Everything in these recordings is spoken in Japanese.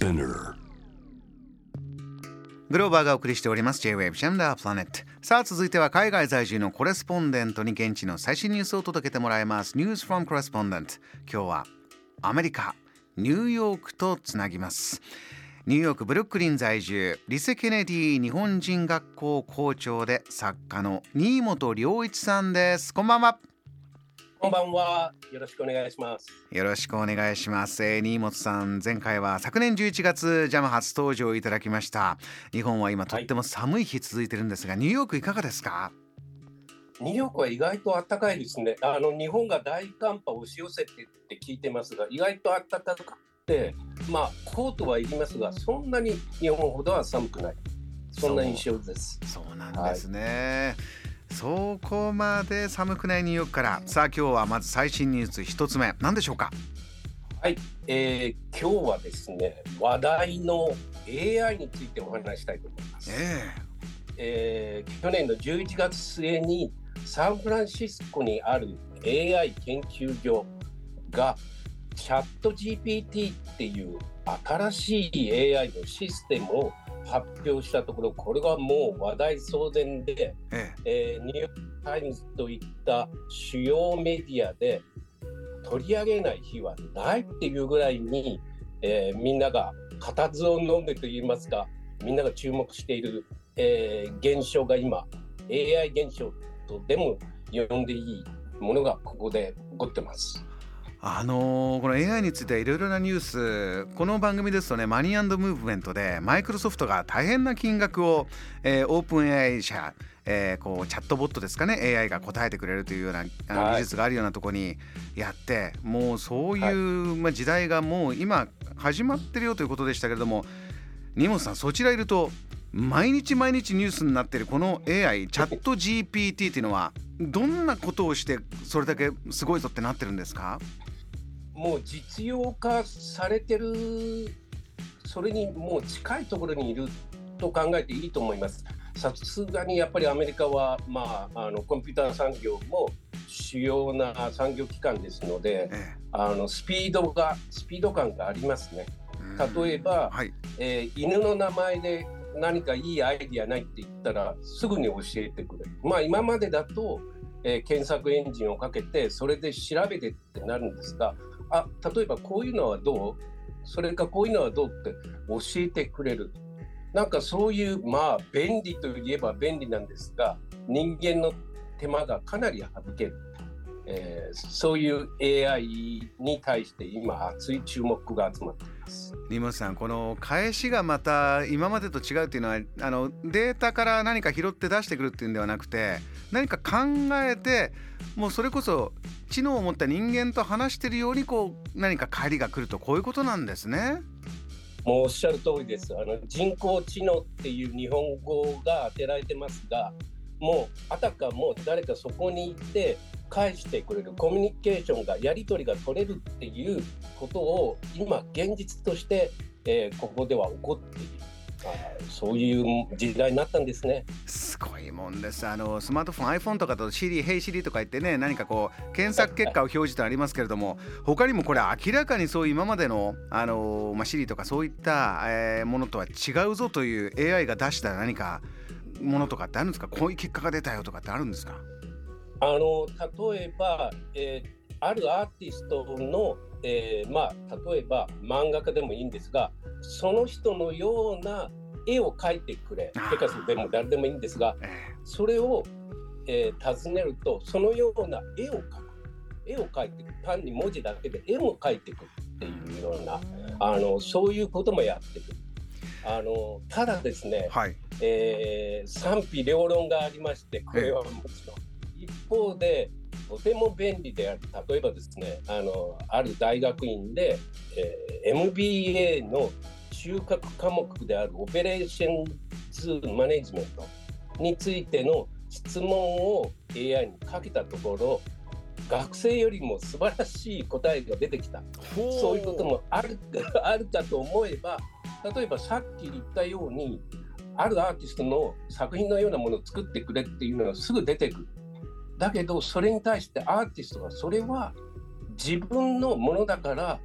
Spinner. グローバーがお送りしております。J-Wave ジェンダープラネットさあ続いては海外在住のコレスポンデントに現地の最新ニュースを届けてもらいます。News from Correspondent 今日はアメリカニューヨークとつなぎます。ニューヨークブルックリン在住。リセ・ケネディ日本人学校校長で作家の新本良一さんです。こんばんは。こんばんは。よろしくお願いします。よろしくお願いします。えー、新本さん、前回は昨年11月、ジャム初登場いただきました。日本は今とっても寒い日続いてるんですが、はい、ニューヨークいかがですか？ニューヨークは意外と暖かいですね。あの日本が大寒波を押し寄せてって聞いてますが、意外と暖かくて、まあコートはいりますが、そんなに日本ほどは寒くない。そんな印象です。そうなんですね。はいそこまで寒くないニューヨークから。さあ今日はまず最新ニュース一つ目。何でしょうか？はい、えー、今日はですね話題の AI についてお話したいと思います、えー、えー、去年の11月末にサンフランシスコにある AI 研究所がチャット GPT っていう新しい AI のシステムを発表したところこれがもう話題騒然で、えええー、ニューヨーク・タイムズといった主要メディアで取り上げない日はないっていうぐらいに、えー、みんなが固唾を飲んでといいますかみんなが注目している、えー、現象が今 AI 現象とでも呼んでいいものがここで起こってます。あのー、この AI についてはいろいろなニュースこの番組ですとねマニームーブメントでマイクロソフトが大変な金額を、えー、オープン AI 社、えー、こうチャットボットですかね AI が答えてくれるというようなあの技術があるようなところにやって、もうそういう、はい、まあ、時代がもう今始まってるよということでしたけれども荷本さんそちらいると毎日毎日ニュースになっているこの AI チャット GPT っていうのはどんなことをしてそれだけすごいぞってなってるんですか？もう実用化されてるそれにもう近いところにいると考えていいと思います。さすがにやっぱりアメリカは、まあ、あのコンピューター産業も主要な産業機関ですので、ええ、あのスピードがスピード感がありますね。例えば、はい、えー、犬の名前で何かいいアイディアないって言ったらすぐに教えてくれる。まあ今までだと、えー、検索エンジンをかけてそれで調べてってなるんですがあ例えばこういうのはどう？それかこういうのはどうって教えてくれる。なんかそういうまあ便利といえば便利なんですが人間の手間がかなり省ける、えー、そういう AI に対して今熱い注目が集まっています新本さんこの返しがまた今までと違うっていうのはあのデータから何か拾って出してくるっていうんではなくて何か考えてもうそれこそ知能を持った人間と話してるようにこう何か帰りが来るとこういうことなんですね。もうおっしゃる通りです。あの人工知能っていう日本語が当てられてますが、もうあたかも誰かそこに行って返してくれるコミュニケーションがやり取りが取れるっていうことを今現実として、えー、ここでは起こっている。そういう時代になったんですね。すごいもんです。あのスマートフォン iPhone とかと Siri、Hey Siri とか言ってね何かこう検索結果を表示とありますけれども、他にもこれ明らかにそういう今までのあのまあ Siri とかそういった、えー、ものとは違うぞという AI が出した何かものとかってあるんですか？こういう結果が出たよとかってあるんですか？あの例えば、えー、あるアーティストのえー、まあ例えば漫画家でもいいんですがその人のような絵を描いてくれペカスでも誰でもいいんですがそれを、えー、尋ねるとそのような絵を描く絵を描いていく単に文字だけで絵も描いていくっていうようなあのそういうこともやってる。あのただですね、はい。えー、賛否両論がありましてこれはもちろん。一方でとても便利である。例えばですねあのある大学院で、えー、MBA の中核科目であるオペレーションズマネジメントについての質問を AI にかけたところ学生よりも素晴らしい答えが出てきた。そういうこともある あるかと思えば例えばさっき言ったようにあるアーティストの作品のようなものを作ってくれっていうのがすぐ出てくる。だけどそれに対してアーティストはそれは自分のものだから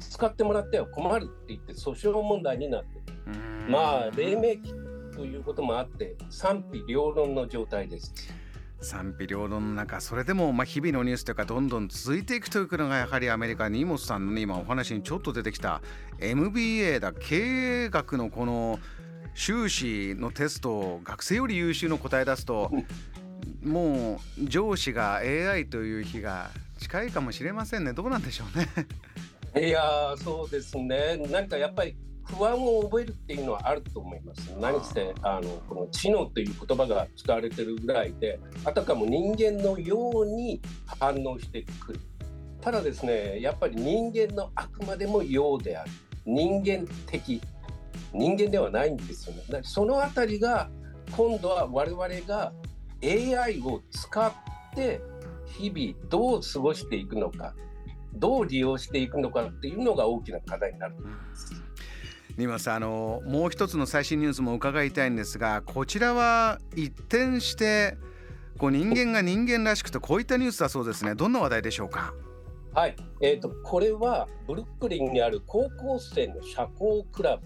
使ってもらっては困るって言って訴訟問題になってまあ黎明期ということもあって賛否両論の状態です。賛否両論の中それでもまあ日々のニュースというかどんどん続いていくというのがやはりアメリカ新本さんの、ね、今お話にちょっと出てきた。MBA だ経営学のこの修士のテストを学生より優秀の答え出すともう上司が AI という日が近いかもしれませんね。どうなんでしょうね。いやそうですね。なんかやっぱり不安を覚えるっていうのはあると思います。何せあのこの知能という言葉が使われてるぐらいであたかも人間のように反応してくる。ただですねやっぱり人間のあくまでもようである人間的人間ではないんですよね。そのあたりが今度は我々が AI を使って日々どう過ごしていくのかどう利用していくのかっていうのが大きな課題になると思います。ニマさあのもう一つの最新ニュースも伺いたいんですがこちらは一転してこう人間が人間らしくとこういったニュースだそうですね。どんな話題でしょうか？はい、えーと、これはブルックリンにある高校生の社交クラ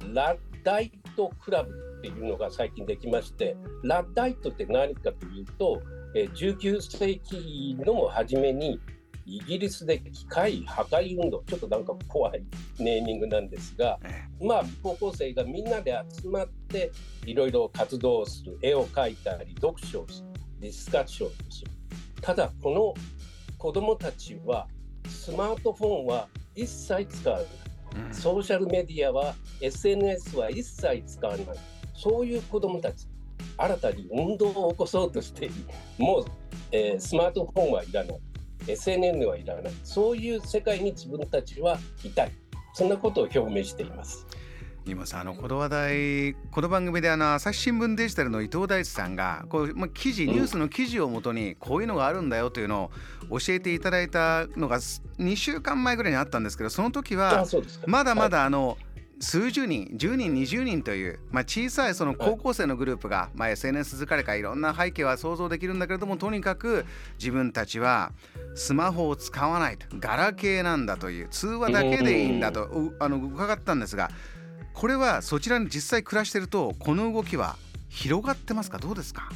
ブラッダイトクラブっていうのが最近できましてラッダイトって何かというと、えー、19世紀の初めにイギリスで機械破壊運動。ちょっとなんか怖いネーミングなんですが、まあ高校生がみんなで集まっていろいろ活動をする絵を描いたり読書をするディスカッションをする。ただこの子どもたちはスマートフォンは一切使わない、ソーシャルメディアは SNS は一切使わない。そういう子どもたち新たに運動を起こそうとしている。もう、えー、スマートフォンはいらない SNN はいらない。そういう世界に自分たちはいたい。そんなことを表明しています。今さあのこの話題この番組であの朝日新聞デジタルの伊藤大地さんがこう、まあ、記事ニュースの記事をもとにこういうのがあるんだよというのを教えていただいたのが2週間前ぐらいにあったんですけどその時はまだまだあの、数十人10人20人という、まあ、小さいその高校生のグループが、まあ、SNS 疲れかいろんな背景は想像できるんだけれどもとにかく自分たちはスマホを使わないとガラケーなんだという通話だけでいいんだとあの伺ったんですがこれはそちらに実際暮らしてるとこの動きは広がってますか？どうですか？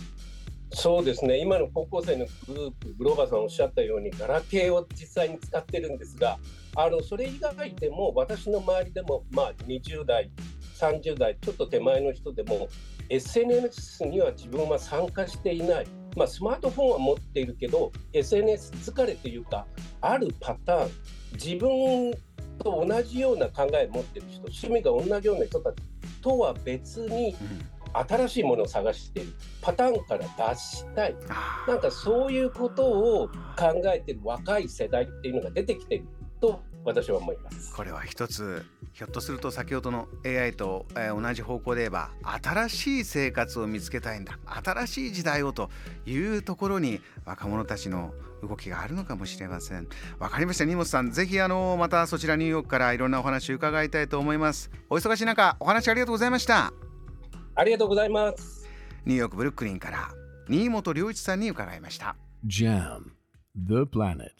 そうですね。今の高校生のグループグローバーさんおっしゃったようにガラケーを実際に使ってるんですがあのそれ以外でも私の周りでも、まあ、20代30代ちょっと手前の人でも SNS には自分は参加していない、まあ、スマートフォンは持っているけど SNS 疲れというかあるパターン。自分と同じような考えを持ってる人趣味が同じような人たちとは別に新しいものを探しているパターンから脱したい。なんかそういうことを考えている若い世代っていうのが出てきていると私は思います。これは一つひょっとすると先ほどの AI と、えー、同じ方向で言えば新しい生活を見つけたいんだ。新しい時代をというところに若者たちの動きがあるのかもしれません。わかりました。荷物さんぜひあのまたそちらニューヨークからいろんなお話を伺いたいと思います。お忙しい中お話ありがとうございましたありがとうございます。ニューヨークブルックリンから新本良一さんに伺いました。JAM The Planet